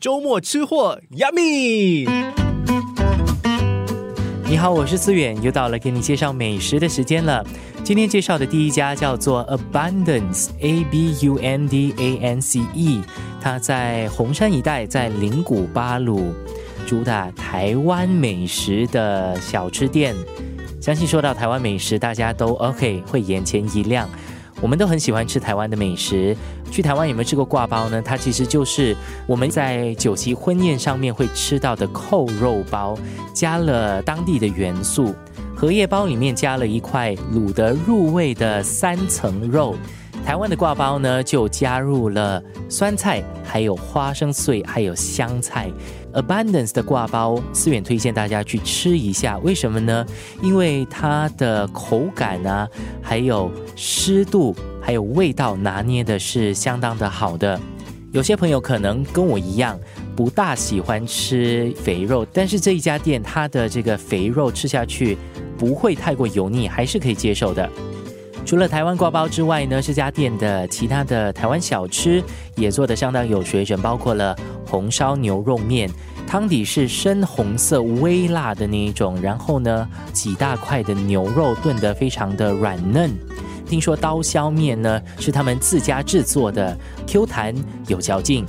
周末吃货，Yummy！你好，我是思远，又到了给你介绍美食的时间了。今天介绍的第一家叫做 Abundance，A B U N D A N C E，它在红山一带，在灵谷巴鲁，主打台湾美食的小吃店。相信说到台湾美食，大家都 OK，会眼前一亮。我们都很喜欢吃台湾的美食。去台湾有没有吃过挂包呢？它其实就是我们在酒席婚宴上面会吃到的扣肉包，加了当地的元素。荷叶包里面加了一块卤得入味的三层肉。台湾的挂包呢，就加入了酸菜，还有花生碎，还有香菜。Abundance 的挂包，思远推荐大家去吃一下。为什么呢？因为它的口感啊，还有湿度，还有味道拿捏的是相当的好的。有些朋友可能跟我一样，不大喜欢吃肥肉，但是这一家店它的这个肥肉吃下去不会太过油腻，还是可以接受的。除了台湾挂包之外呢，这家店的其他的台湾小吃也做得相当有水准，包括了红烧牛肉面，汤底是深红色微辣的那一种，然后呢几大块的牛肉炖得非常的软嫩。听说刀削面呢是他们自家制作的，Q 弹有嚼劲。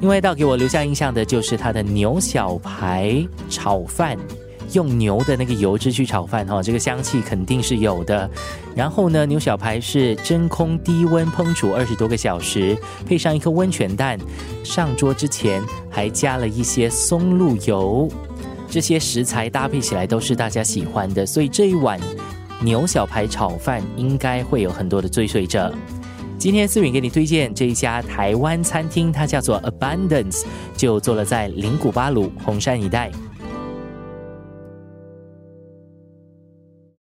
另外一道给我留下印象的就是它的牛小排炒饭。用牛的那个油脂去炒饭哈，这个香气肯定是有的。然后呢，牛小排是真空低温烹煮二十多个小时，配上一颗温泉蛋，上桌之前还加了一些松露油，这些食材搭配起来都是大家喜欢的，所以这一碗牛小排炒饭应该会有很多的追随者。今天思敏给你推荐这一家台湾餐厅，它叫做 Abundance，就坐落在灵谷巴鲁红山一带。